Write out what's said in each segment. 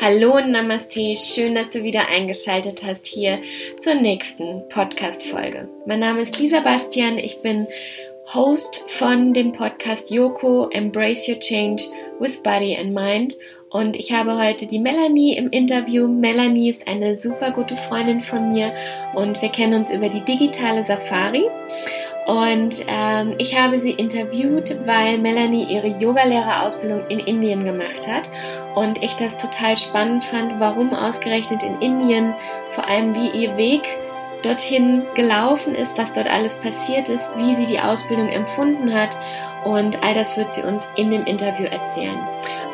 Hallo und Namaste, schön, dass du wieder eingeschaltet hast hier zur nächsten Podcast-Folge. Mein Name ist Lisa Bastian, ich bin Host von dem Podcast Yoko Embrace Your Change with Body and Mind und ich habe heute die Melanie im Interview. Melanie ist eine super gute Freundin von mir und wir kennen uns über die digitale Safari. Und ähm, ich habe sie interviewt, weil Melanie ihre Yogalehrerausbildung in Indien gemacht hat. Und ich das total spannend fand, warum ausgerechnet in Indien, vor allem wie ihr Weg dorthin gelaufen ist, was dort alles passiert ist, wie sie die Ausbildung empfunden hat. Und all das wird sie uns in dem Interview erzählen.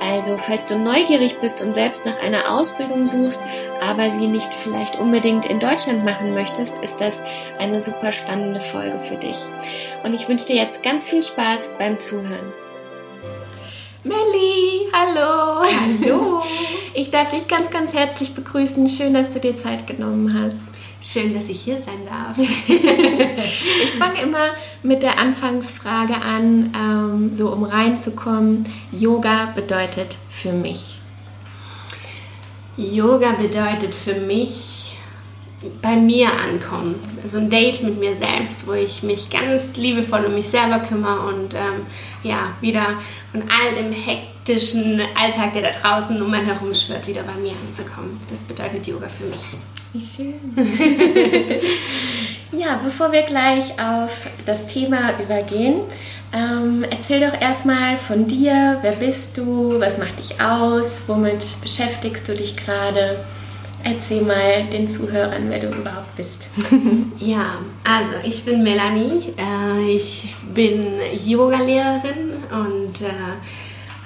Also, falls du neugierig bist und selbst nach einer Ausbildung suchst, aber sie nicht vielleicht unbedingt in Deutschland machen möchtest, ist das eine super spannende Folge für dich. Und ich wünsche dir jetzt ganz viel Spaß beim Zuhören. Melli, hallo. Hallo. Ich darf dich ganz, ganz herzlich begrüßen. Schön, dass du dir Zeit genommen hast. Schön, dass ich hier sein darf. ich fange immer mit der Anfangsfrage an, ähm, so um reinzukommen. Yoga bedeutet für mich. Yoga bedeutet für mich bei mir ankommen. So ein Date mit mir selbst, wo ich mich ganz liebevoll um mich selber kümmere und ähm, ja, wieder von all dem hektischen Alltag, der da draußen um mich herum schwirrt, wieder bei mir anzukommen. Das bedeutet Yoga für mich. Wie schön. ja, bevor wir gleich auf das Thema übergehen, ähm, erzähl doch erstmal von dir. Wer bist du? Was macht dich aus? Womit beschäftigst du dich gerade? Erzähl mal den Zuhörern, wer du überhaupt bist. ja, also ich bin Melanie. Äh, ich bin Yoga-Lehrerin und äh,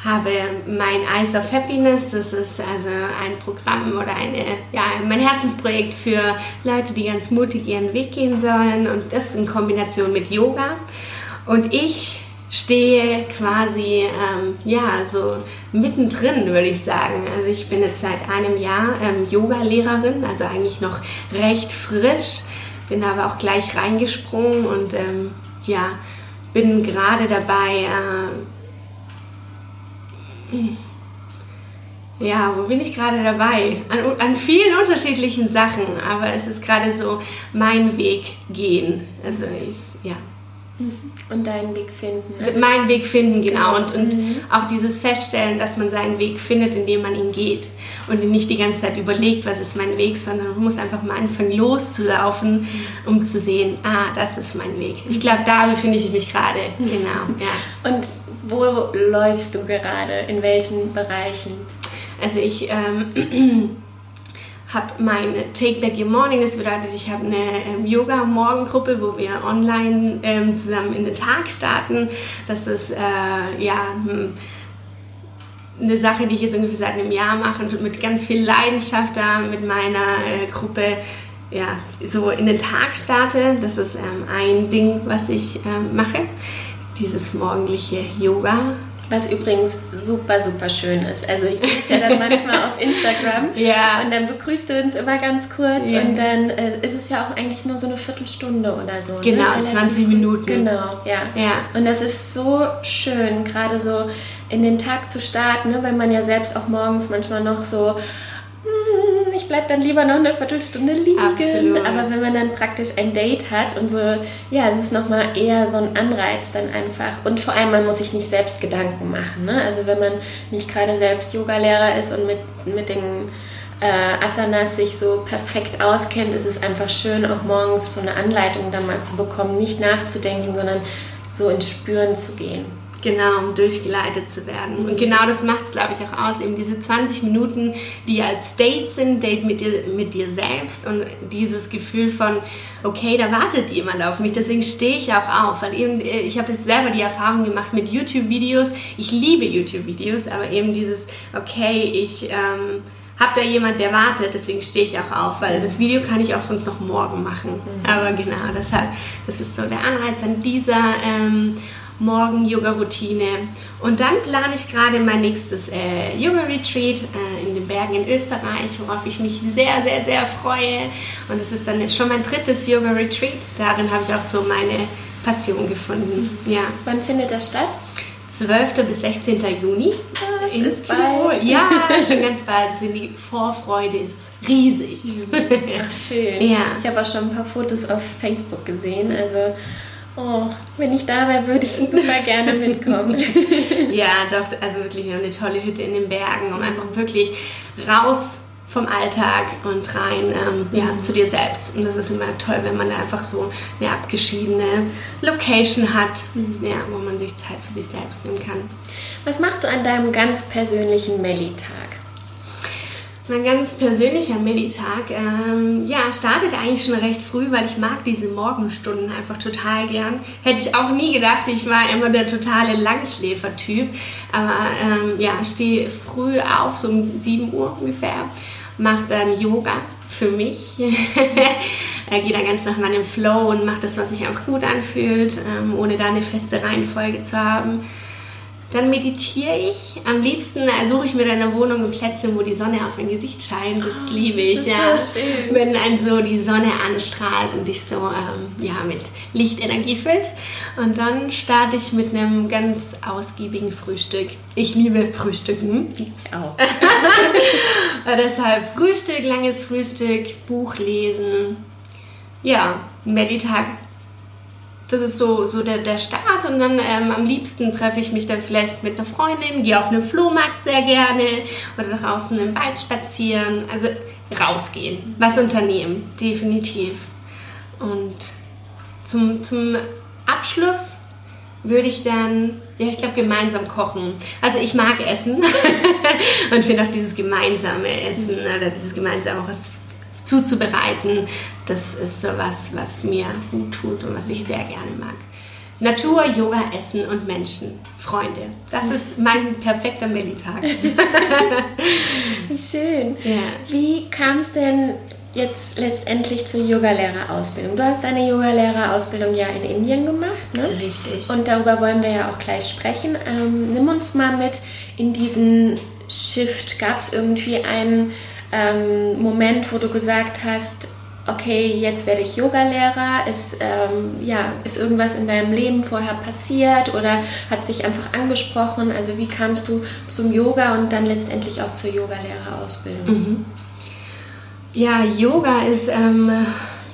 habe mein Eyes of Happiness. Das ist also ein Programm oder eine, ja, mein Herzensprojekt für Leute, die ganz mutig ihren Weg gehen sollen und das in Kombination mit Yoga. Und ich stehe quasi, ähm, ja, so mittendrin, würde ich sagen. Also ich bin jetzt seit einem Jahr ähm, Yoga-Lehrerin, also eigentlich noch recht frisch, bin aber auch gleich reingesprungen und ähm, ja, bin gerade dabei, äh, ja, wo bin ich gerade dabei? An, an, vielen unterschiedlichen Sachen, aber es ist gerade so mein Weg gehen. Also ich, ja. Und deinen Weg finden. Also meinen Weg finden, genau. genau. Und, und mhm. auch dieses Feststellen, dass man seinen Weg findet, indem man ihn geht. Und nicht die ganze Zeit überlegt, was ist mein Weg, sondern man muss einfach mal anfangen loszulaufen, mhm. um zu sehen, ah, das ist mein Weg. Ich glaube, da befinde ich mich gerade. Genau, ja. Und wo läufst du gerade? In welchen Bereichen? Also ich ähm, habe mein Take Back Your Morning, das bedeutet, ich habe eine ähm, Yoga-Morgengruppe, wo wir online ähm, zusammen in den Tag starten. Das ist äh, ja hm, eine Sache, die ich jetzt ungefähr seit einem Jahr mache und mit ganz viel Leidenschaft da mit meiner äh, Gruppe ja, so in den Tag starte. Das ist ähm, ein Ding, was ich ähm, mache dieses morgendliche Yoga. Was übrigens super, super schön ist. Also ich sehe es ja dann manchmal auf Instagram ja. und dann begrüßt du uns immer ganz kurz ja. und dann äh, ist es ja auch eigentlich nur so eine Viertelstunde oder so. Ne? Genau, ne? 20 Minuten. Genau, ja. ja. Und das ist so schön, gerade so in den Tag zu starten, ne? weil man ja selbst auch morgens manchmal noch so ich bleibe dann lieber noch eine Viertelstunde liegen. Absolut. Aber wenn man dann praktisch ein Date hat und so, ja, es ist nochmal eher so ein Anreiz dann einfach. Und vor allem, man muss sich nicht selbst Gedanken machen. Ne? Also wenn man nicht gerade selbst Yogalehrer ist und mit, mit den äh, Asanas sich so perfekt auskennt, ist es einfach schön, auch morgens so eine Anleitung dann mal zu bekommen, nicht nachzudenken, sondern so ins Spüren zu gehen. Genau, um durchgeleitet zu werden. Und genau das macht es, glaube ich, auch aus. Eben diese 20 Minuten, die als Date sind, Date mit dir, mit dir selbst und dieses Gefühl von, okay, da wartet jemand auf mich, deswegen stehe ich auch auf. Weil eben, äh, ich habe das selber die Erfahrung gemacht mit YouTube-Videos. Ich liebe YouTube-Videos, aber eben dieses, okay, ich... Ähm, habe da jemand, der wartet, deswegen stehe ich auch auf, weil das Video kann ich auch sonst noch morgen machen. Mhm. Aber genau, deshalb, das ist so der Anreiz an dieser ähm, Morgen-Yoga-Routine. Und dann plane ich gerade mein nächstes äh, Yoga-Retreat äh, in den Bergen in Österreich, worauf ich mich sehr, sehr, sehr freue. Und es ist dann schon mein drittes Yoga-Retreat. Darin habe ich auch so meine Passion gefunden. Ja. Wann findet das statt? 12. bis 16. Juni Das in ist Tirol. Ja, schon ganz bald. Die Vorfreude ist riesig. Ach, schön. Ja. Ich habe auch schon ein paar Fotos auf Facebook gesehen. Also, oh, wenn ich da wäre, würde ich super gerne mitkommen. Ja, doch, also wirklich, wir haben eine tolle Hütte in den Bergen, um einfach wirklich raus vom Alltag und rein ähm, ja, zu dir selbst. Und das ist immer toll, wenn man da einfach so eine abgeschiedene Location hat, ja, wo man sich Zeit für sich selbst nehmen kann. Was machst du an deinem ganz persönlichen Melli-Tag? Mein ganz persönlicher Meditag, ähm, ja, startet eigentlich schon recht früh, weil ich mag diese Morgenstunden einfach total gern. Hätte ich auch nie gedacht, ich war immer der totale Langschläfer-Typ. Aber ähm, ja, stehe früh auf, so um 7 Uhr ungefähr, mache dann Yoga für mich. äh, Gehe dann ganz nach meinem Flow und mache das, was sich einfach gut anfühlt, ähm, ohne da eine feste Reihenfolge zu haben. Dann meditiere ich. Am liebsten äh, suche ich mir dann eine Wohnung und Plätze, wo die Sonne auf mein Gesicht scheint. Das liebe ich, ist ja. so schön. Wenn einen so die Sonne anstrahlt und dich so ähm, ja, mit Lichtenergie füllt. Und dann starte ich mit einem ganz ausgiebigen Frühstück. Ich liebe Frühstücken. Ich auch. Äh, deshalb Frühstück, langes Frühstück, Buch lesen. Ja, Meditag. Das ist so, so der, der Start und dann ähm, am liebsten treffe ich mich dann vielleicht mit einer Freundin, gehe auf einen Flohmarkt sehr gerne oder draußen im Wald spazieren. Also rausgehen, was unternehmen, definitiv. Und zum, zum Abschluss würde ich dann, ja, ich glaube, gemeinsam kochen. Also ich mag Essen und finde auch dieses gemeinsame Essen oder dieses gemeinsame was zuzubereiten, das ist so was, was mir gut tut und was ich sehr gerne mag. Natur, Yoga, Essen und Menschen, Freunde. Das ist mein perfekter Melli-Tag. Wie schön. Ja. Wie kam es denn jetzt letztendlich zur Yogalehrerausbildung? Du hast deine Yogalehrerausbildung ja in Indien gemacht, ne? Richtig. Und darüber wollen wir ja auch gleich sprechen. Ähm, nimm uns mal mit in diesen Shift. Gab es irgendwie einen ähm, Moment, wo du gesagt hast, okay, jetzt werde ich Yogalehrer? Ist, ähm, ja, ist irgendwas in deinem Leben vorher passiert oder hat es dich einfach angesprochen? Also wie kamst du zum Yoga und dann letztendlich auch zur Yogalehrerausbildung? Ja, Yoga ist ähm,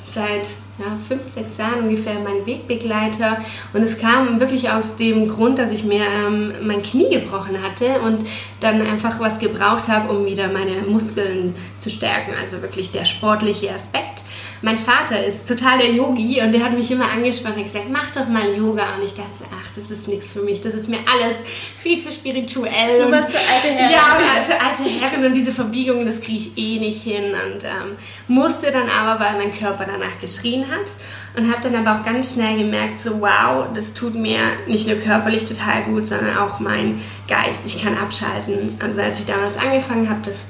seit ja, fünf, sechs Jahren ungefähr mein Wegbegleiter und es kam wirklich aus dem Grund, dass ich mir ähm, mein Knie gebrochen hatte und dann einfach was gebraucht habe, um wieder meine Muskeln zu stärken, also wirklich der sportliche Aspekt. Mein Vater ist total der Yogi und der hat mich immer angesprochen und gesagt, mach doch mal Yoga. Und ich dachte, ach, das ist nichts für mich, das ist mir alles viel zu spirituell. Du und warst für alte Herren. Ja, für alte Herren und diese Verbiegungen, das kriege ich eh nicht hin. Und ähm, musste dann aber, weil mein Körper danach geschrien hat. Und habe dann aber auch ganz schnell gemerkt, so wow, das tut mir nicht nur körperlich total gut, sondern auch mein Geist. Ich kann abschalten. Also als ich damals angefangen habe, das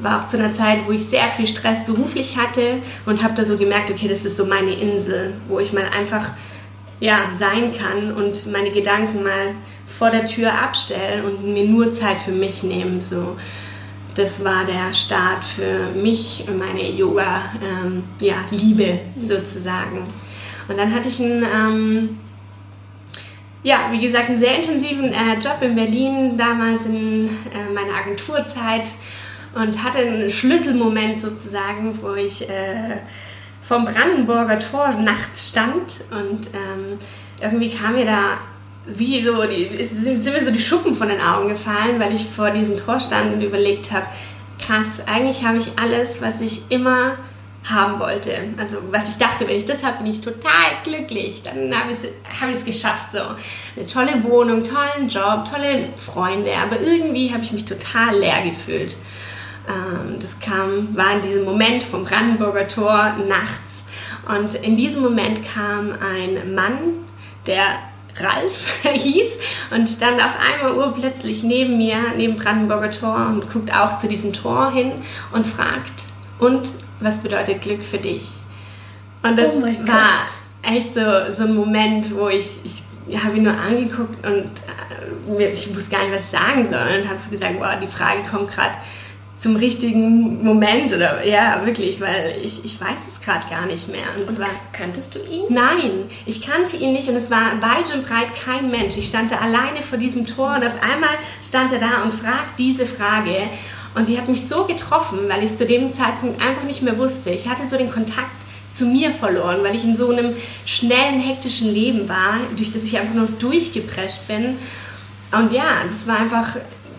war auch zu einer Zeit, wo ich sehr viel Stress beruflich hatte und habe da so gemerkt, okay, das ist so meine Insel, wo ich mal einfach ja, sein kann und meine Gedanken mal vor der Tür abstellen und mir nur Zeit für mich nehmen. So, das war der Start für mich und meine Yoga-Liebe ja, Liebe sozusagen. Und dann hatte ich einen, ähm, ja, wie gesagt, einen sehr intensiven äh, Job in Berlin, damals in äh, meiner Agenturzeit und hatte einen Schlüsselmoment sozusagen, wo ich äh, vom Brandenburger Tor nachts stand und ähm, irgendwie kam mir da wie so, die, sind, mir so die Schuppen von den Augen gefallen, weil ich vor diesem Tor stand und überlegt habe, krass, eigentlich habe ich alles, was ich immer haben wollte. Also was ich dachte, wenn ich das habe, bin ich total glücklich. Dann habe ich es hab geschafft. So eine tolle Wohnung, tollen Job, tolle Freunde. Aber irgendwie habe ich mich total leer gefühlt. Ähm, das kam, war in diesem Moment vom Brandenburger Tor nachts. Und in diesem Moment kam ein Mann, der Ralf hieß und stand auf einmal urplötzlich neben mir, neben Brandenburger Tor und guckt auch zu diesem Tor hin und fragt, und was bedeutet Glück für dich? Und das Oh war echt so, so ein Moment, wo ich, ich habe ihn nur angeguckt und äh, ich wusste gar nicht, was ich sagen soll und habe so gesagt, wow, die Frage kommt gerade zum richtigen Moment oder ja, wirklich, weil ich, ich weiß es gerade gar nicht mehr. Und, und war, kanntest du ihn? Nein, ich kannte ihn nicht und es war weit und breit kein Mensch. Ich stand da alleine vor diesem Tor und auf einmal stand er da und fragt diese Frage. Und die hat mich so getroffen, weil ich es zu dem Zeitpunkt einfach nicht mehr wusste. Ich hatte so den Kontakt zu mir verloren, weil ich in so einem schnellen, hektischen Leben war, durch das ich einfach nur durchgeprescht bin. Und ja, das war einfach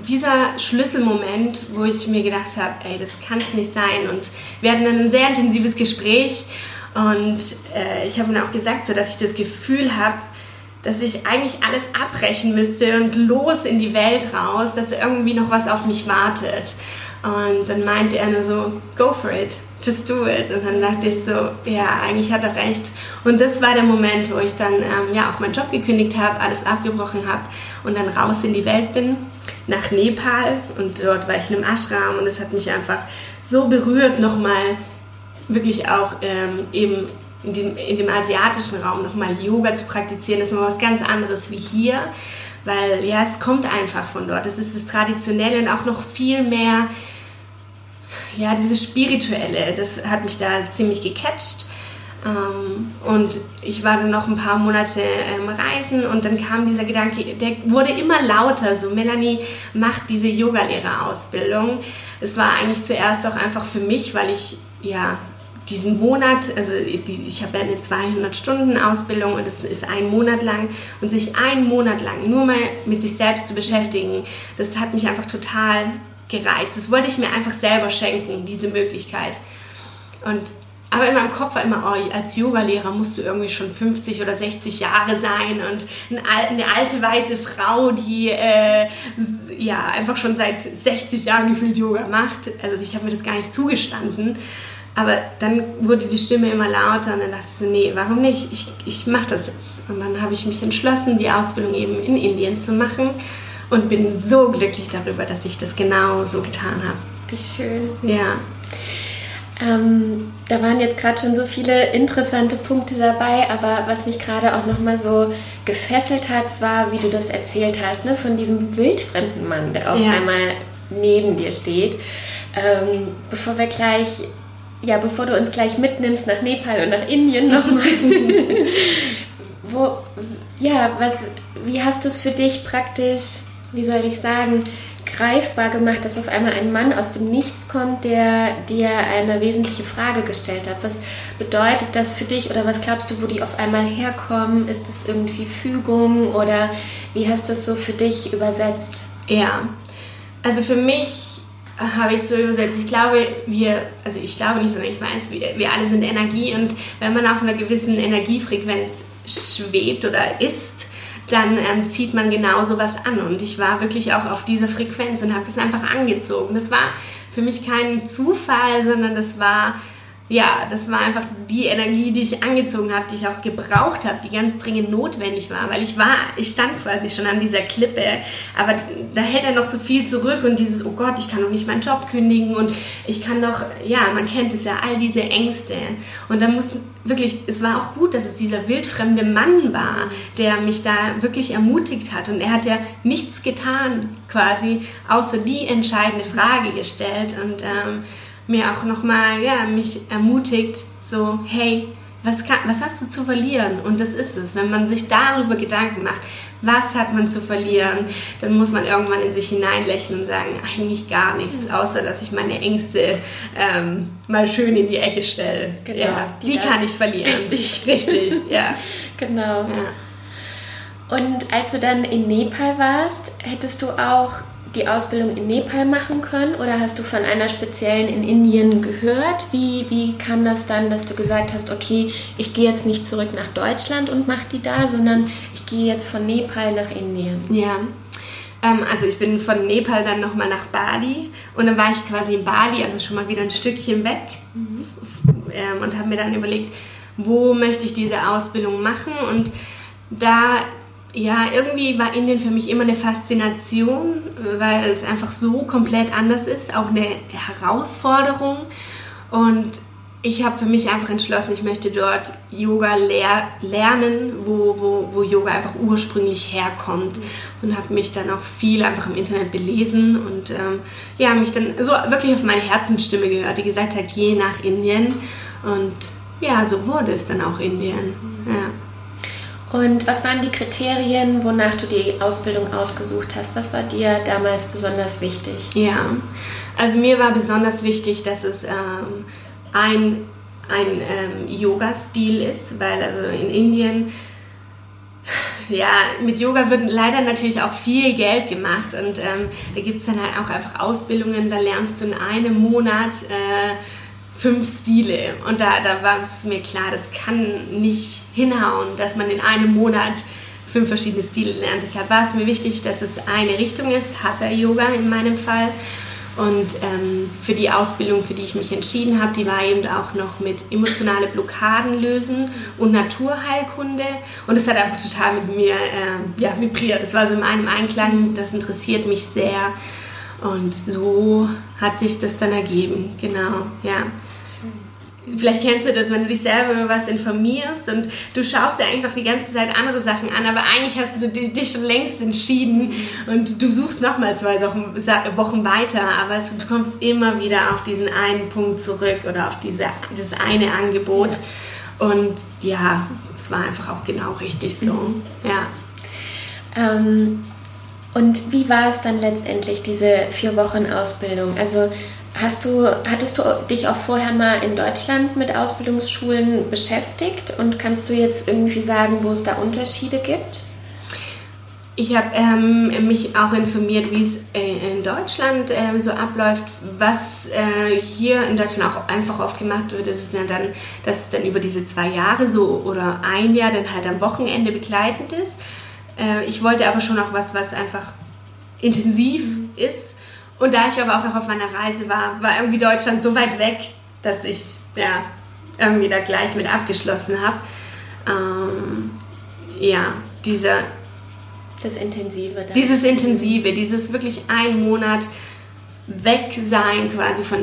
dieser Schlüsselmoment, wo ich mir gedacht habe, ey, das kann es nicht sein. Und wir hatten dann ein sehr intensives Gespräch und äh, ich habe ihm auch gesagt, so, dass ich das Gefühl habe, dass ich eigentlich alles abbrechen müsste und los in die Welt raus, dass irgendwie noch was auf mich wartet. Und dann meinte er nur so, go for it, just do it. Und dann dachte ich so, ja, eigentlich hat er recht. Und das war der Moment, wo ich dann ähm, ja auch meinen Job gekündigt habe, alles abgebrochen habe und dann raus in die Welt bin, nach Nepal. Und dort war ich in einem Ashram und es hat mich einfach so berührt, nochmal wirklich auch ähm, eben in dem, in dem asiatischen Raum nochmal Yoga zu praktizieren. Das ist nochmal was ganz anderes wie hier weil ja, es kommt einfach von dort. Es ist das Traditionelle und auch noch viel mehr ja, dieses Spirituelle, das hat mich da ziemlich gecatcht. Ähm, und ich war dann noch ein paar Monate ähm, reisen und dann kam dieser Gedanke, der wurde immer lauter, so Melanie macht diese Yogalehrerausbildung. Es war eigentlich zuerst auch einfach für mich, weil ich ja diesen Monat, also die, ich habe ja eine 200-Stunden-Ausbildung und das ist ein Monat lang und sich einen Monat lang nur mal mit sich selbst zu beschäftigen, das hat mich einfach total gereizt. Das wollte ich mir einfach selber schenken, diese Möglichkeit. Und, aber in meinem Kopf war immer, oh, als Yogalehrer musst du irgendwie schon 50 oder 60 Jahre sein und eine alte weiße Frau, die äh, ja einfach schon seit 60 Jahren gefühlt Yoga macht. Also ich habe mir das gar nicht zugestanden. Aber dann wurde die Stimme immer lauter und dann dachte ich so, nee, warum nicht? Ich, ich mache das jetzt. Und dann habe ich mich entschlossen, die Ausbildung eben in Indien zu machen und bin so glücklich darüber, dass ich das genau so getan habe. Wie schön. Ja. Ähm, da waren jetzt gerade schon so viele interessante Punkte dabei, aber was mich gerade auch nochmal so gefesselt hat, war, wie du das erzählt hast, ne, von diesem wildfremden Mann, der auf ja. einmal neben dir steht. Ähm, bevor wir gleich, ja, bevor du uns gleich mitnimmst nach Nepal und nach Indien nochmal, wo, ja, was, wie hast du es für dich praktisch wie soll ich sagen, greifbar gemacht, dass auf einmal ein Mann aus dem Nichts kommt, der dir eine wesentliche Frage gestellt hat. Was bedeutet das für dich oder was glaubst du, wo die auf einmal herkommen? Ist das irgendwie Fügung oder wie hast du es so für dich übersetzt? Ja, also für mich habe ich so übersetzt. Ich glaube, wir, also ich glaube nicht, sondern ich weiß, wir, wir alle sind Energie und wenn man auf einer gewissen Energiefrequenz schwebt oder ist, dann ähm, zieht man genau sowas an. Und ich war wirklich auch auf dieser Frequenz und habe das einfach angezogen. Das war für mich kein Zufall, sondern das war ja, das war einfach die Energie, die ich angezogen habe, die ich auch gebraucht habe, die ganz dringend notwendig war, weil ich war, ich stand quasi schon an dieser Klippe, aber da hält er noch so viel zurück und dieses, oh Gott, ich kann noch nicht meinen Job kündigen und ich kann noch, ja, man kennt es ja, all diese Ängste. Und da muss wirklich, es war auch gut, dass es dieser wildfremde Mann war, der mich da wirklich ermutigt hat und er hat ja nichts getan quasi, außer die entscheidende Frage gestellt und ähm, mir auch nochmal, ja, mich ermutigt, so, hey, was, kann, was hast du zu verlieren? Und das ist es. Wenn man sich darüber Gedanken macht, was hat man zu verlieren, dann muss man irgendwann in sich hineinlächeln und sagen, eigentlich gar nichts, mhm. außer dass ich meine Ängste ähm, mal schön in die Ecke stelle. Genau, ja, die, die kann ich verlieren. Richtig. Richtig, ja. genau. Ja. Und als du dann in Nepal warst, hättest du auch die Ausbildung in Nepal machen können oder hast du von einer speziellen in Indien gehört? Wie, wie kam das dann, dass du gesagt hast, okay, ich gehe jetzt nicht zurück nach Deutschland und mache die da, sondern ich gehe jetzt von Nepal nach Indien? Ja. Ähm, also ich bin von Nepal dann nochmal nach Bali und dann war ich quasi in Bali, also schon mal wieder ein Stückchen weg mhm. ähm, und habe mir dann überlegt, wo möchte ich diese Ausbildung machen und da ja, irgendwie war Indien für mich immer eine Faszination, weil es einfach so komplett anders ist, auch eine Herausforderung. Und ich habe für mich einfach entschlossen, ich möchte dort Yoga lehr lernen, wo, wo, wo Yoga einfach ursprünglich herkommt. Und habe mich dann auch viel einfach im Internet belesen und ähm, ja, mich dann so wirklich auf meine Herzensstimme gehört, die gesagt hat, geh nach Indien. Und ja, so wurde es dann auch Indien. Ja. Und was waren die Kriterien, wonach du die Ausbildung ausgesucht hast? Was war dir damals besonders wichtig? Ja, also mir war besonders wichtig, dass es ähm, ein, ein ähm, Yoga-Stil ist, weil also in Indien, ja, mit Yoga wird leider natürlich auch viel Geld gemacht und ähm, da gibt es dann halt auch einfach Ausbildungen, da lernst du in einem Monat äh, fünf Stile und da, da war es mir klar, das kann nicht hinhauen, dass man in einem Monat fünf verschiedene Stile lernt. Deshalb war es mir wichtig, dass es eine Richtung ist, Hatha Yoga in meinem Fall und ähm, für die Ausbildung, für die ich mich entschieden habe, die war eben auch noch mit emotionale Blockaden lösen und Naturheilkunde. Und es hat einfach total mit mir äh, ja, vibriert. Das war so in meinem Einklang, das interessiert mich sehr. Und so hat sich das dann ergeben, genau, ja. Vielleicht kennst du das, wenn du dich selber über was informierst und du schaust dir eigentlich noch die ganze Zeit andere Sachen an, aber eigentlich hast du dich schon längst entschieden und du suchst nochmal zwei Wochen weiter, aber du kommst immer wieder auf diesen einen Punkt zurück oder auf diese, dieses eine Angebot. Und ja, es war einfach auch genau richtig so. Mhm. Ja. Ähm, und wie war es dann letztendlich, diese vier Wochen Ausbildung? Also Hast du, hattest du dich auch vorher mal in Deutschland mit Ausbildungsschulen beschäftigt und kannst du jetzt irgendwie sagen, wo es da Unterschiede gibt? Ich habe ähm, mich auch informiert, wie es äh, in Deutschland äh, so abläuft. Was äh, hier in Deutschland auch einfach oft gemacht wird, ist dann, dass es dann über diese zwei Jahre so oder ein Jahr dann halt am Wochenende begleitend ist. Äh, ich wollte aber schon auch was, was einfach intensiv ist und da ich aber auch noch auf meiner Reise war, war irgendwie Deutschland so weit weg, dass ich ja, irgendwie da gleich mit abgeschlossen habe. Ähm, ja, dieser. Das Intensive. Das dieses Intensive, dieses wirklich ein Monat weg sein quasi von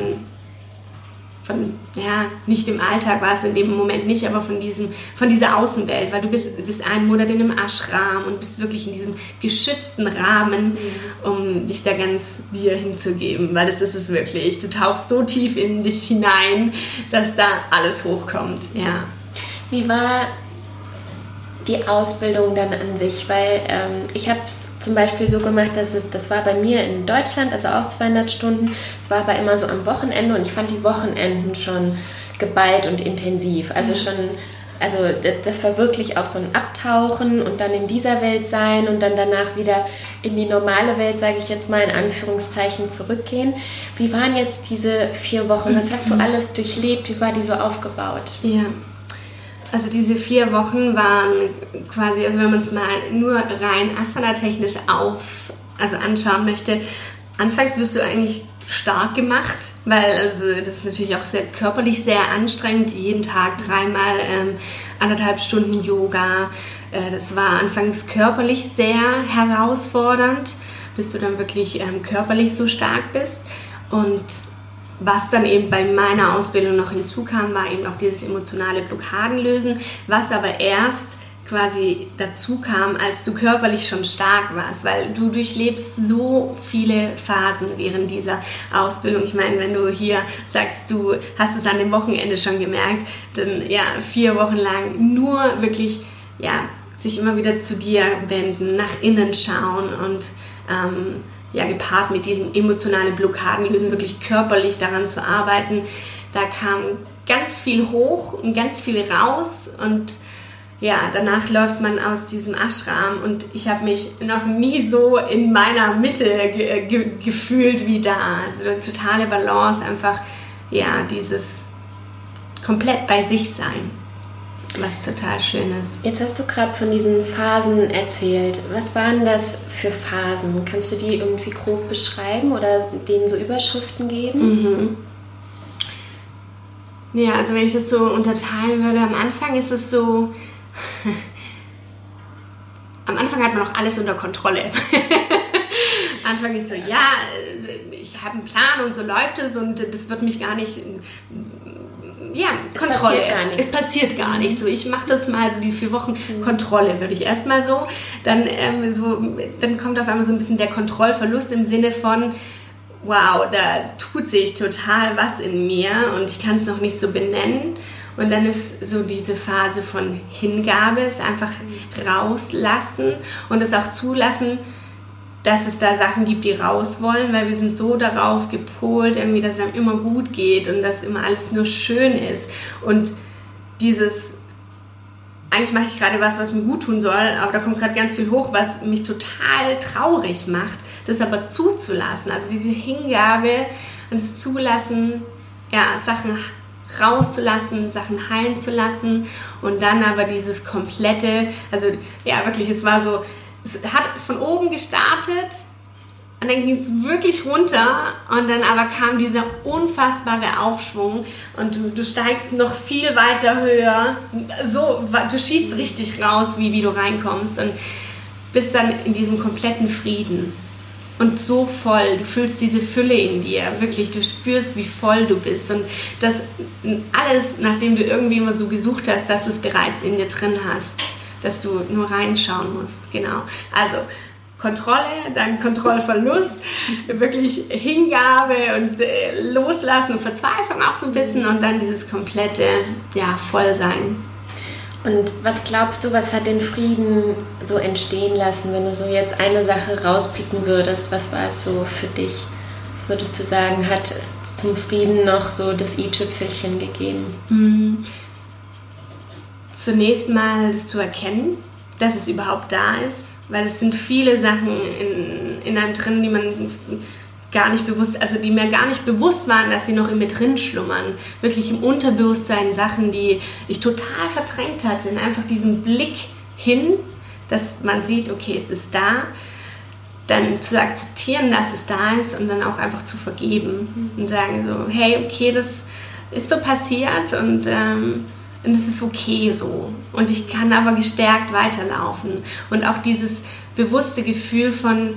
von, ja, nicht im Alltag war es in dem Moment nicht, aber von, diesem, von dieser Außenwelt, weil du bist, bist einen Monat in einem Ashram und bist wirklich in diesem geschützten Rahmen, mhm. um dich da ganz dir hinzugeben, weil das ist es wirklich. Du tauchst so tief in dich hinein, dass da alles hochkommt, ja. Wie war die Ausbildung dann an sich? Weil ähm, ich habe es zum Beispiel so gemacht, dass es, das war bei mir in Deutschland, also auch 200 Stunden. Es war aber immer so am Wochenende und ich fand die Wochenenden schon geballt und intensiv. Also mhm. schon, also das war wirklich auch so ein Abtauchen und dann in dieser Welt sein und dann danach wieder in die normale Welt, sage ich jetzt mal in Anführungszeichen, zurückgehen. Wie waren jetzt diese vier Wochen? Was hast du mhm. alles durchlebt? Wie war die so aufgebaut? Ja. Also diese vier Wochen waren quasi, also wenn man es mal nur rein asana-technisch auf, also anschauen möchte, anfangs wirst du eigentlich stark gemacht, weil also das ist natürlich auch sehr körperlich sehr anstrengend, jeden Tag dreimal ähm, anderthalb Stunden Yoga. Äh, das war anfangs körperlich sehr herausfordernd, bis du dann wirklich ähm, körperlich so stark bist und was dann eben bei meiner Ausbildung noch hinzukam, war eben auch dieses emotionale Blockadenlösen, was aber erst quasi dazu kam, als du körperlich schon stark warst, weil du durchlebst so viele Phasen während dieser Ausbildung. Ich meine, wenn du hier sagst, du hast es an dem Wochenende schon gemerkt, dann ja, vier Wochen lang nur wirklich, ja, sich immer wieder zu dir wenden, nach innen schauen und ähm, ja, gepaart mit diesen emotionalen Blockaden lösen, wirklich körperlich daran zu arbeiten. Da kam ganz viel hoch und ganz viel raus und ja, danach läuft man aus diesem Ashram und ich habe mich noch nie so in meiner Mitte ge ge gefühlt wie da. Also eine totale Balance, einfach ja, dieses komplett bei sich sein was total schön ist. Jetzt hast du gerade von diesen Phasen erzählt. Was waren das für Phasen? Kannst du die irgendwie grob beschreiben oder denen so Überschriften geben? Mhm. Ja, also wenn ich das so unterteilen würde, am Anfang ist es so, am Anfang hat man noch alles unter Kontrolle. Anfang ist so, ja, ich habe einen Plan und so läuft es und das wird mich gar nicht ja, es Kontrolle. Passiert gar nichts. Es passiert gar Mhm. nichts. So, ich mache das mal so die vier Wochen Kontrolle, würde ich erstmal so. Dann, ähm, so. dann kommt auf einmal so ein bisschen der Kontrollverlust im Sinne von, wow, da tut sich total was in mir und ich kann es noch nicht so benennen. Und dann ist so diese Phase von Hingabe, es einfach rauslassen und es auch zulassen, dass es da Sachen gibt, die raus wollen, weil wir sind so darauf gepolt, irgendwie, dass es einem immer gut geht und dass immer alles nur schön ist. Und dieses, eigentlich mache ich gerade was, was mir gut tun soll, aber da kommt gerade ganz viel hoch, was mich total traurig macht, das aber zuzulassen. Also diese Hingabe und das Zulassen, ja, Sachen rauszulassen, Sachen heilen zu lassen und dann aber dieses komplette, also ja wirklich, es war so, es hat von oben gestartet und dann ging es wirklich runter und dann aber kam dieser unfassbare Aufschwung und du, du steigst noch viel weiter höher, so, du schießt richtig raus, wie, wie du reinkommst und bist dann in diesem kompletten Frieden und so voll. Du fühlst diese Fülle in dir, wirklich. Du spürst, wie voll du bist. Und das alles, nachdem du irgendwie immer so gesucht hast, dass du es bereits in dir drin hast, dass du nur reinschauen musst. Genau. Also Kontrolle, dann Kontrollverlust, wirklich Hingabe und äh, Loslassen und Verzweiflung auch so ein bisschen und dann dieses komplette ja, Vollsein. Und was glaubst du, was hat den Frieden so entstehen lassen, wenn du so jetzt eine Sache rauspicken würdest? Was war es so für dich? Was würdest du sagen, hat zum Frieden noch so das i-Tüpfelchen gegeben? Mhm. Zunächst mal das zu erkennen, dass es überhaupt da ist, weil es sind viele Sachen in, in einem drin, die man gar nicht bewusst, also die mir gar nicht bewusst waren, dass sie noch in mir drin schlummern. Wirklich im Unterbewusstsein Sachen, die ich total verdrängt hatte. Und einfach diesen Blick hin, dass man sieht, okay, es ist da. Dann zu akzeptieren, dass es da ist und dann auch einfach zu vergeben und sagen so, hey, okay, das ist so passiert und ähm, und es ist okay so. Und ich kann aber gestärkt weiterlaufen. Und auch dieses bewusste Gefühl von,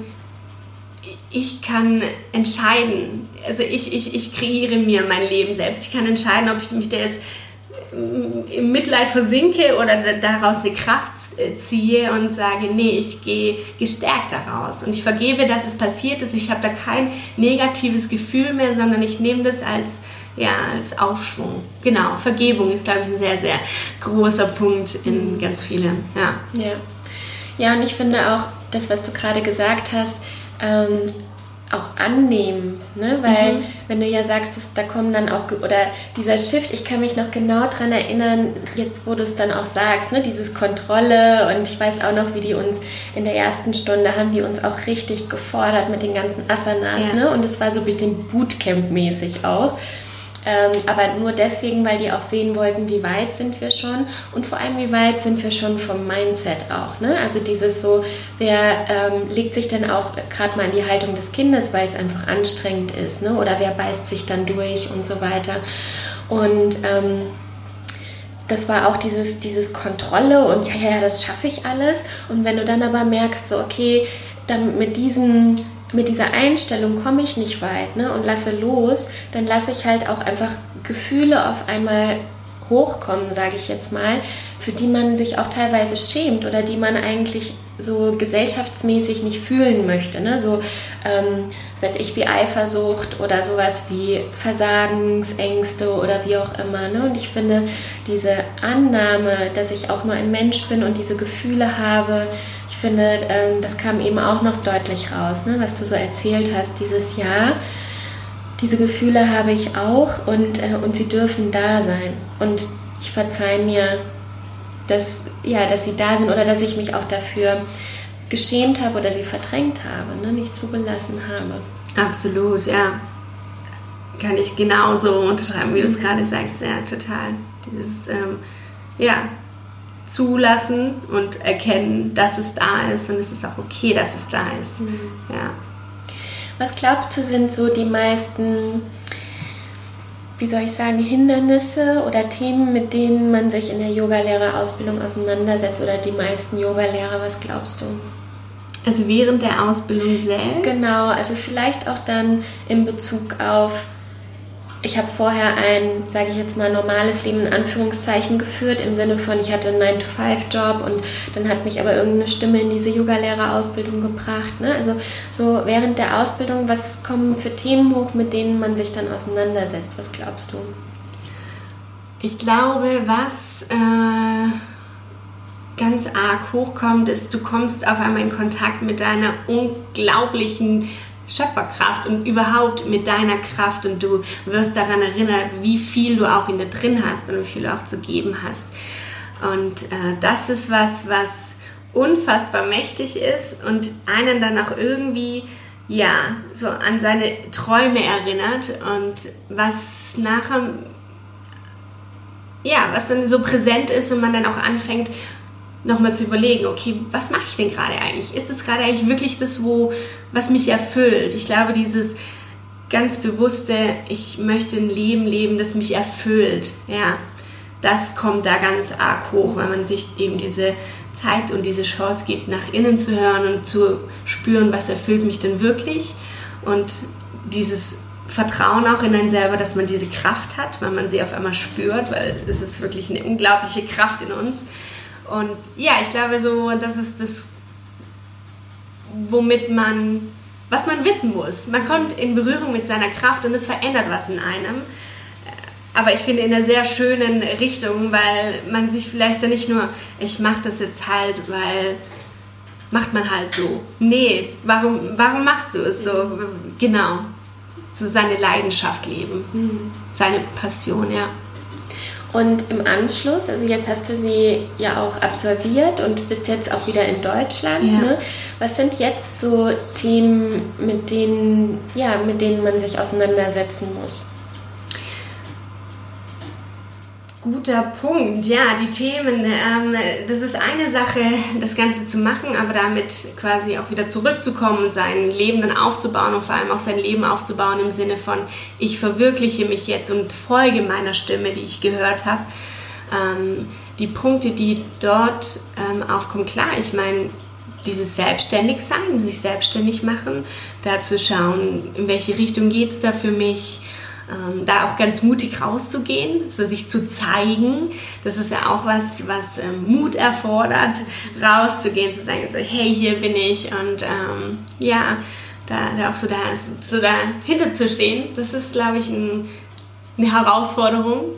ich kann entscheiden. Also ich, ich, ich kreiere mir mein Leben selbst. Ich kann entscheiden, ob ich mich da jetzt im Mitleid versinke oder daraus eine Kraft ziehe und sage, nee, ich gehe gestärkt daraus. Und ich vergebe, dass es passiert ist. Ich habe da kein negatives Gefühl mehr, sondern ich nehme das als ja, als Aufschwung. Genau, Vergebung ist, glaube ich, ein sehr, sehr großer Punkt in ganz vielen. Ja. ja. Ja, und ich finde auch, das, was du gerade gesagt hast, ähm, auch annehmen, ne? weil mhm. wenn du ja sagst, dass, da kommen dann auch, oder dieser Shift, ich kann mich noch genau daran erinnern, jetzt wo du es dann auch sagst, ne? dieses Kontrolle und ich weiß auch noch, wie die uns in der ersten Stunde haben die uns auch richtig gefordert mit den ganzen Asanas ja. ne? und es war so ein bisschen Bootcamp-mäßig auch. Ähm, aber nur deswegen, weil die auch sehen wollten, wie weit sind wir schon und vor allem, wie weit sind wir schon vom Mindset auch. Ne? Also dieses so, wer ähm, legt sich denn auch gerade mal in die Haltung des Kindes, weil es einfach anstrengend ist ne? oder wer beißt sich dann durch und so weiter. Und ähm, das war auch dieses, dieses Kontrolle und ja, ja, das schaffe ich alles. Und wenn du dann aber merkst, so, okay, dann mit diesem mit dieser Einstellung komme ich nicht weit ne, und lasse los, dann lasse ich halt auch einfach Gefühle auf einmal hochkommen, sage ich jetzt mal, für die man sich auch teilweise schämt oder die man eigentlich so gesellschaftsmäßig nicht fühlen möchte. Ne? So, ähm, das weiß ich, wie Eifersucht oder sowas wie Versagensängste oder wie auch immer. Ne? Und ich finde, diese Annahme, dass ich auch nur ein Mensch bin und diese Gefühle habe, finde, ähm, das kam eben auch noch deutlich raus, ne? was du so erzählt hast, dieses Jahr. Diese Gefühle habe ich auch und, äh, und sie dürfen da sein. Und ich verzeihe mir, dass, ja, dass sie da sind oder dass ich mich auch dafür geschämt habe oder sie verdrängt habe, ne? nicht zugelassen habe. Absolut, ja. Kann ich genauso unterschreiben, wie du es gerade sagst. Ja, total. Dieses, ähm, ja, zulassen und erkennen, dass es da ist und es ist auch okay, dass es da ist. Mhm. Ja. Was glaubst du, sind so die meisten, wie soll ich sagen, Hindernisse oder Themen, mit denen man sich in der Yogalehrerausbildung auseinandersetzt oder die meisten Yogalehrer? Was glaubst du? Also während der Ausbildung selbst? Genau, also vielleicht auch dann in Bezug auf ich habe vorher ein, sage ich jetzt mal, normales Leben in Anführungszeichen geführt, im Sinne von, ich hatte einen 9-to-5-Job und dann hat mich aber irgendeine Stimme in diese Yoga-Lehrerausbildung gebracht. Ne? Also so während der Ausbildung, was kommen für Themen hoch, mit denen man sich dann auseinandersetzt? Was glaubst du? Ich glaube, was äh, ganz arg hochkommt, ist, du kommst auf einmal in Kontakt mit deiner unglaublichen Schöpferkraft und überhaupt mit deiner Kraft und du wirst daran erinnert, wie viel du auch in dir drin hast und wie viel du auch zu geben hast. Und äh, das ist was, was unfassbar mächtig ist und einen dann auch irgendwie ja so an seine Träume erinnert und was nachher ja was dann so präsent ist und man dann auch anfängt nochmal zu überlegen, okay, was mache ich denn gerade eigentlich? Ist es gerade eigentlich wirklich das, wo, was mich erfüllt? Ich glaube, dieses ganz bewusste, ich möchte ein Leben leben, das mich erfüllt, ja, das kommt da ganz arg hoch, weil man sich eben diese Zeit und diese Chance gibt, nach innen zu hören und zu spüren, was erfüllt mich denn wirklich und dieses Vertrauen auch in einen selber, dass man diese Kraft hat, weil man sie auf einmal spürt, weil es ist wirklich eine unglaubliche Kraft in uns und ja, ich glaube so, das ist das, womit man, was man wissen muss. Man kommt in Berührung mit seiner Kraft und es verändert was in einem. Aber ich finde in einer sehr schönen Richtung, weil man sich vielleicht dann nicht nur, ich mache das jetzt halt, weil macht man halt so. Nee, warum, warum machst du es so? Genau. So seine Leidenschaft leben. Mhm. Seine Passion, ja. Und im Anschluss, also jetzt hast du sie ja auch absolviert und bist jetzt auch wieder in Deutschland. Ja. Ne? Was sind jetzt so Themen, mit denen, ja, mit denen man sich auseinandersetzen muss? Guter Punkt. Ja, die Themen. Ähm, das ist eine Sache, das Ganze zu machen, aber damit quasi auch wieder zurückzukommen, sein Leben dann aufzubauen und vor allem auch sein Leben aufzubauen im Sinne von, ich verwirkliche mich jetzt und folge meiner Stimme, die ich gehört habe. Ähm, die Punkte, die dort ähm, aufkommen, klar, ich meine, dieses Selbstständigsein, sich selbstständig machen, da zu schauen, in welche Richtung geht es da für mich, ähm, da auch ganz mutig rauszugehen, so sich zu zeigen. Das ist ja auch was, was ähm, Mut erfordert, rauszugehen, zu sagen, so, hey, hier bin ich und ähm, ja, da, da, auch so, da, so dahinter zu stehen, das ist, glaube ich, ein, eine Herausforderung.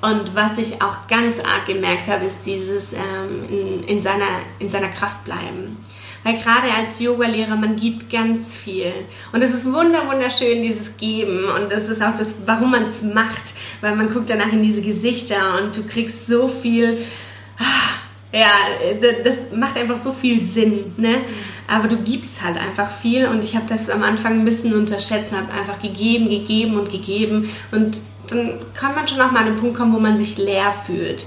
Und was ich auch ganz arg gemerkt habe, ist dieses ähm, in, in, seiner, in seiner Kraft bleiben. Weil gerade als Yoga-Lehrer, man gibt ganz viel. Und es ist wunder, wunderschön, dieses Geben. Und das ist auch das, warum man es macht. Weil man guckt danach in diese Gesichter und du kriegst so viel. Ah, ja, das macht einfach so viel Sinn. Ne? Aber du gibst halt einfach viel. Und ich habe das am Anfang ein bisschen unterschätzt. habe einfach gegeben, gegeben und gegeben. Und dann kann man schon auch mal an den Punkt kommen, wo man sich leer fühlt.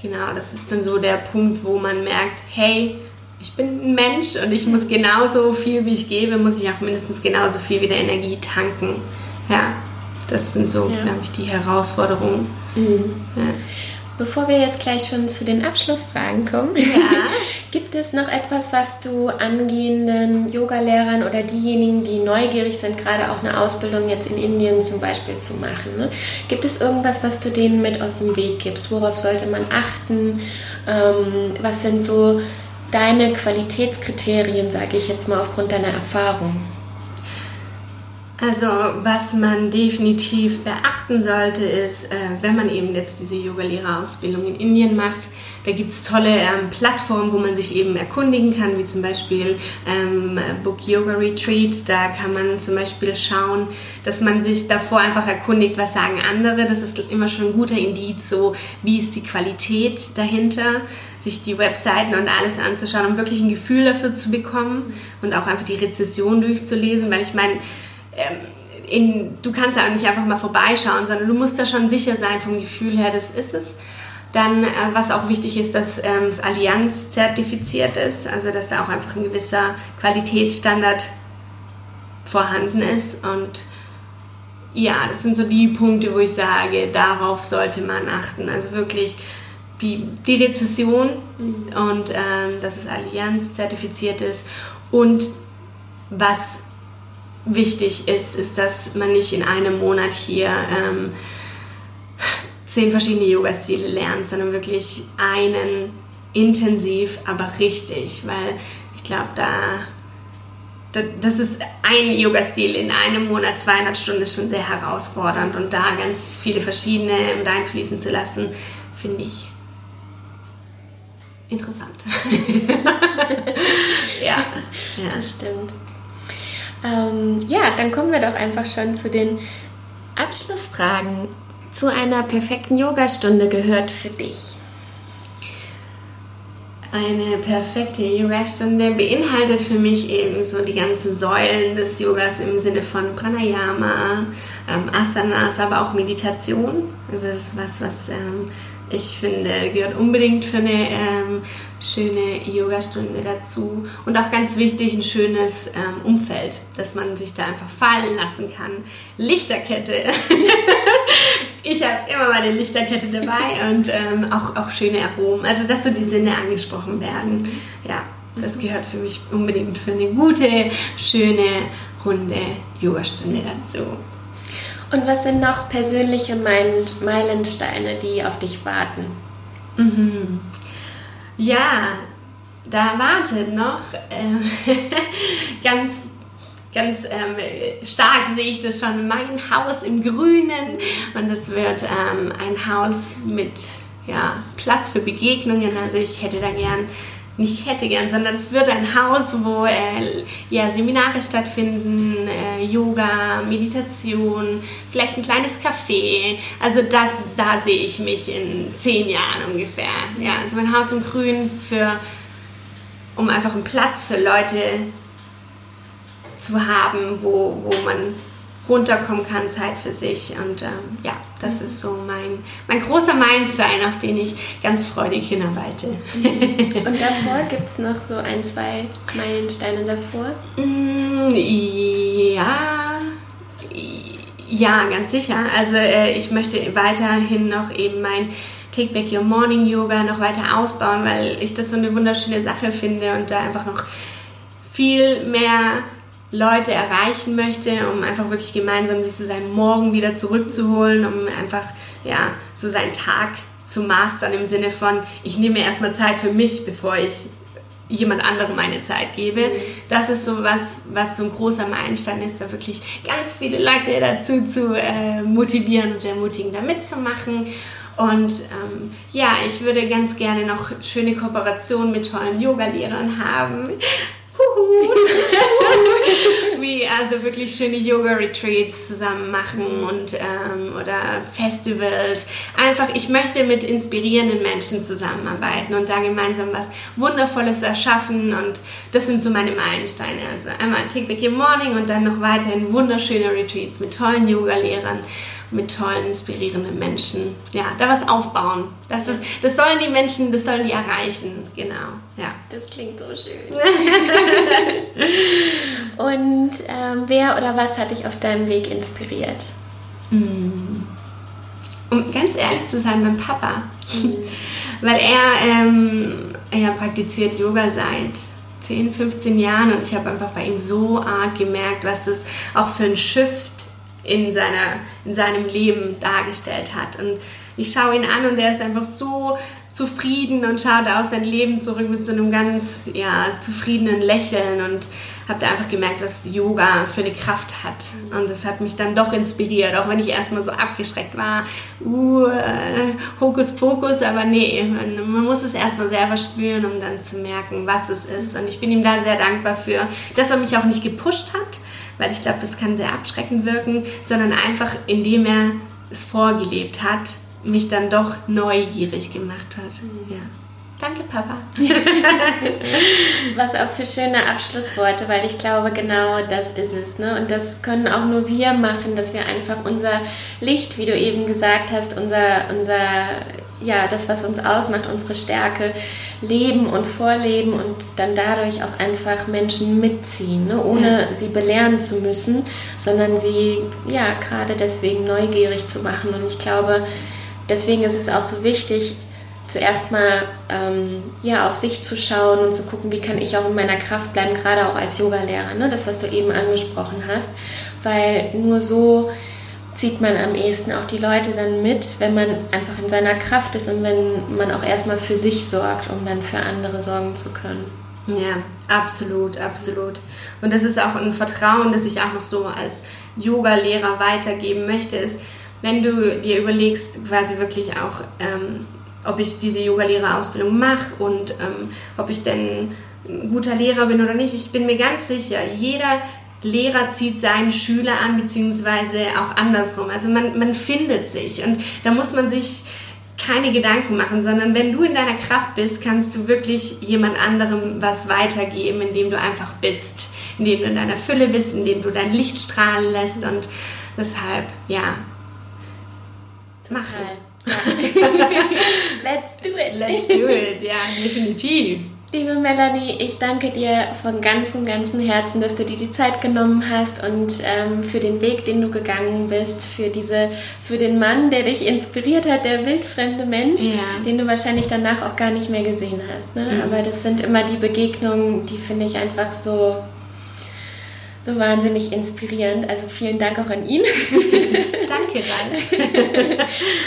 Genau, das ist dann so der Punkt, wo man merkt, hey, ich bin ein Mensch und ich muss genauso viel, wie ich gebe, muss ich auch mindestens genauso viel wieder Energie tanken. Ja, das sind so, ja. glaube ich, die Herausforderungen. Mhm. Ja. Bevor wir jetzt gleich schon zu den Abschlussfragen kommen, ja. gibt es noch etwas, was du angehenden Yogalehrern oder diejenigen, die neugierig sind, gerade auch eine Ausbildung jetzt in Indien zum Beispiel zu machen, ne? gibt es irgendwas, was du denen mit auf den Weg gibst? Worauf sollte man achten? Ähm, was sind so deine Qualitätskriterien, sage ich jetzt mal aufgrund deiner Erfahrung? Also was man definitiv beachten sollte, ist, äh, wenn man eben jetzt diese Yogalehrerausbildung in Indien macht, da gibt es tolle ähm, Plattformen, wo man sich eben erkundigen kann, wie zum Beispiel ähm, Book Yoga Retreat. Da kann man zum Beispiel schauen, dass man sich davor einfach erkundigt, was sagen andere. Das ist immer schon ein guter Indiz, so wie ist die Qualität dahinter sich die Webseiten und alles anzuschauen, um wirklich ein Gefühl dafür zu bekommen und auch einfach die Rezession durchzulesen, weil ich meine, ähm, in, du kannst ja auch nicht einfach mal vorbeischauen, sondern du musst da schon sicher sein vom Gefühl her, das ist es. Dann, äh, was auch wichtig ist, dass ähm, das Allianz zertifiziert ist, also dass da auch einfach ein gewisser Qualitätsstandard vorhanden ist. Und ja, das sind so die Punkte, wo ich sage, darauf sollte man achten. Also wirklich die, die Rezession mhm. und ähm, dass es Allianz zertifiziert ist und was wichtig ist, ist, dass man nicht in einem Monat hier ähm, zehn verschiedene Yoga-Stile lernt, sondern wirklich einen intensiv, aber richtig, weil ich glaube, da das ist ein Yoga-Stil in einem Monat, 200 Stunden ist schon sehr herausfordernd und da ganz viele verschiedene mit einfließen zu lassen, finde ich interessant. ja. ja, das stimmt. Ähm, ja, dann kommen wir doch einfach schon zu den Abschlussfragen. Zu einer perfekten Yogastunde gehört für dich eine perfekte Yogastunde beinhaltet für mich eben so die ganzen Säulen des Yogas im Sinne von Pranayama, ähm, Asanas, aber auch Meditation. Also das ist was, was ähm, ich finde, gehört unbedingt für eine ähm, schöne Yogastunde dazu. Und auch ganz wichtig, ein schönes ähm, Umfeld, dass man sich da einfach fallen lassen kann. Lichterkette. ich habe immer meine Lichterkette dabei und ähm, auch, auch schöne Aromen. Also, dass so die Sinne angesprochen werden. Ja, das gehört für mich unbedingt für eine gute, schöne, runde Yogastunde dazu. Und was sind noch persönliche Meilensteine, die auf dich warten? Mhm. Ja, da wartet noch äh, ganz ganz ähm, stark sehe ich das schon, mein Haus im Grünen und es wird ähm, ein Haus mit ja, Platz für Begegnungen. Also ich hätte da gern nicht hätte gern, sondern es wird ein Haus, wo äh, ja, Seminare stattfinden, äh, Yoga, Meditation, vielleicht ein kleines Café. Also das, da sehe ich mich in zehn Jahren ungefähr. Ja, also mein Haus im Grün für, um einfach einen Platz für Leute zu haben, wo, wo man runterkommen kann, Zeit für sich. Und ähm, ja, das ist so mein, mein großer Meilenstein, auf den ich ganz freudig hinarbeite. Und davor gibt es noch so ein, zwei Meilensteine davor? Mm, ja, ja, ganz sicher. Also äh, ich möchte weiterhin noch eben mein Take Back Your Morning Yoga noch weiter ausbauen, weil ich das so eine wunderschöne Sache finde und da einfach noch viel mehr Leute erreichen möchte, um einfach wirklich gemeinsam sich so seinen Morgen wieder zurückzuholen, um einfach ja, so seinen Tag zu mastern im Sinne von, ich nehme erstmal Zeit für mich, bevor ich jemand anderem meine Zeit gebe. Das ist so was, was so ein großer Meilenstein ist, da wirklich ganz viele Leute dazu zu äh, motivieren und ermutigen, da mitzumachen. Und ähm, ja, ich würde ganz gerne noch schöne Kooperationen mit tollen Yoga-Lehrern haben. Wie also wirklich schöne Yoga-Retreats zusammen machen und ähm, oder Festivals. Einfach, ich möchte mit inspirierenden Menschen zusammenarbeiten und da gemeinsam was Wundervolles erschaffen und das sind so meine Meilensteine. Also einmal Take Back Your Morning und dann noch weiterhin wunderschöne Retreats mit tollen Yoga-Lehrern mit tollen, inspirierenden Menschen. Ja, da was aufbauen. Das, ist, das sollen die Menschen, das sollen die erreichen. Genau, ja. Das klingt so schön. Und ähm, wer oder was hat dich auf deinem Weg inspiriert? Mm. Um ganz ehrlich zu sein, mein Papa. Mhm. Weil er, ähm, er praktiziert Yoga seit 10, 15 Jahren und ich habe einfach bei ihm so arg gemerkt, was das auch für ein Shift in, seiner, in seinem Leben dargestellt hat. Und ich schaue ihn an und er ist einfach so zufrieden und schaut aus sein Leben zurück mit so einem ganz ja, zufriedenen Lächeln und habe da einfach gemerkt, was Yoga für eine Kraft hat. Und das hat mich dann doch inspiriert, auch wenn ich erstmal so abgeschreckt war. Uh, Hokuspokus, aber nee, man, man muss es erstmal selber spüren, um dann zu merken, was es ist. Und ich bin ihm da sehr dankbar für, dass er mich auch nicht gepusht hat, weil ich glaube, das kann sehr abschreckend wirken, sondern einfach, indem er es vorgelebt hat, mich dann doch neugierig gemacht hat. Mhm. Ja. Danke, Papa. Was auch für schöne Abschlussworte, weil ich glaube, genau das ist es. Ne? Und das können auch nur wir machen, dass wir einfach unser Licht, wie du eben gesagt hast, unser, unser ja, das, was uns ausmacht, unsere Stärke, leben und vorleben und dann dadurch auch einfach Menschen mitziehen, ne? ohne ja. sie belehren zu müssen, sondern sie ja gerade deswegen neugierig zu machen. Und ich glaube, deswegen ist es auch so wichtig, zuerst mal ähm, ja, auf sich zu schauen und zu gucken, wie kann ich auch in meiner Kraft bleiben, gerade auch als Yogalehrer, ne? das, was du eben angesprochen hast, weil nur so zieht man am ehesten auch die Leute dann mit, wenn man einfach in seiner Kraft ist und wenn man auch erstmal für sich sorgt, um dann für andere sorgen zu können. Ja, absolut, absolut. Und das ist auch ein Vertrauen, das ich auch noch so als Yoga-Lehrer weitergeben möchte, ist, wenn du dir überlegst, quasi wirklich auch, ähm, ob ich diese Yoga-Lehrerausbildung mache und ähm, ob ich denn ein guter Lehrer bin oder nicht, ich bin mir ganz sicher, jeder Lehrer zieht seinen Schüler an, beziehungsweise auch andersrum. Also man, man findet sich und da muss man sich keine Gedanken machen, sondern wenn du in deiner Kraft bist, kannst du wirklich jemand anderem was weitergeben, indem du einfach bist, indem du in deiner Fülle bist, indem du dein Licht strahlen lässt und deshalb, ja, machen. Let's do it. Let's do it, ja, definitiv. Liebe Melanie, ich danke dir von ganzem, ganzem Herzen, dass du dir die Zeit genommen hast und ähm, für den Weg, den du gegangen bist, für diese, für den Mann, der dich inspiriert hat, der wildfremde Mensch, ja. den du wahrscheinlich danach auch gar nicht mehr gesehen hast. Ne? Mhm. Aber das sind immer die Begegnungen, die finde ich einfach so so wahnsinnig inspirierend. Also vielen Dank auch an ihn. Danke, Ran.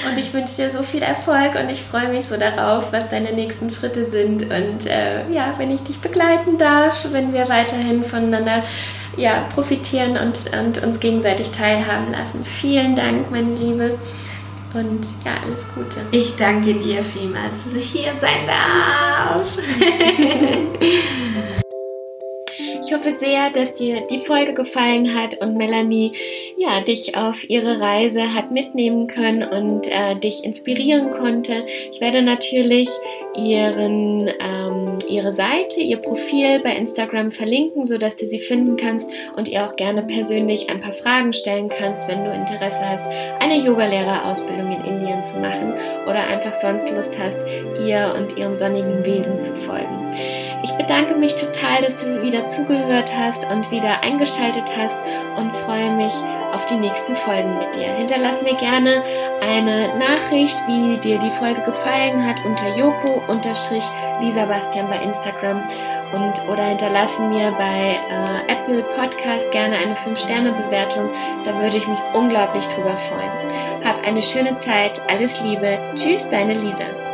und ich wünsche dir so viel Erfolg und ich freue mich so darauf, was deine nächsten Schritte sind. Und äh, ja, wenn ich dich begleiten darf, wenn wir weiterhin voneinander ja, profitieren und, und uns gegenseitig teilhaben lassen. Vielen Dank, meine Liebe. Und ja, alles Gute. Ich danke dir vielmals, dass ich hier sein darf. Ich hoffe sehr, dass dir die Folge gefallen hat und Melanie ja, dich auf ihre Reise hat mitnehmen können und äh, dich inspirieren konnte. Ich werde natürlich ihren, ähm, ihre Seite, ihr Profil bei Instagram verlinken, sodass du sie finden kannst und ihr auch gerne persönlich ein paar Fragen stellen kannst, wenn du Interesse hast, eine Yogalehrerausbildung in Indien zu machen oder einfach sonst Lust hast, ihr und ihrem sonnigen Wesen zu folgen. Ich bedanke mich total, dass du wieder zugehört hast und wieder eingeschaltet hast und freue mich auf die nächsten Folgen mit dir. Hinterlass mir gerne eine Nachricht, wie dir die Folge gefallen hat unter Joko-Lisa Bastian bei Instagram und oder hinterlassen mir bei äh, Apple Podcast gerne eine 5-Sterne-Bewertung. Da würde ich mich unglaublich drüber freuen. Hab eine schöne Zeit. Alles Liebe. Tschüss, deine Lisa.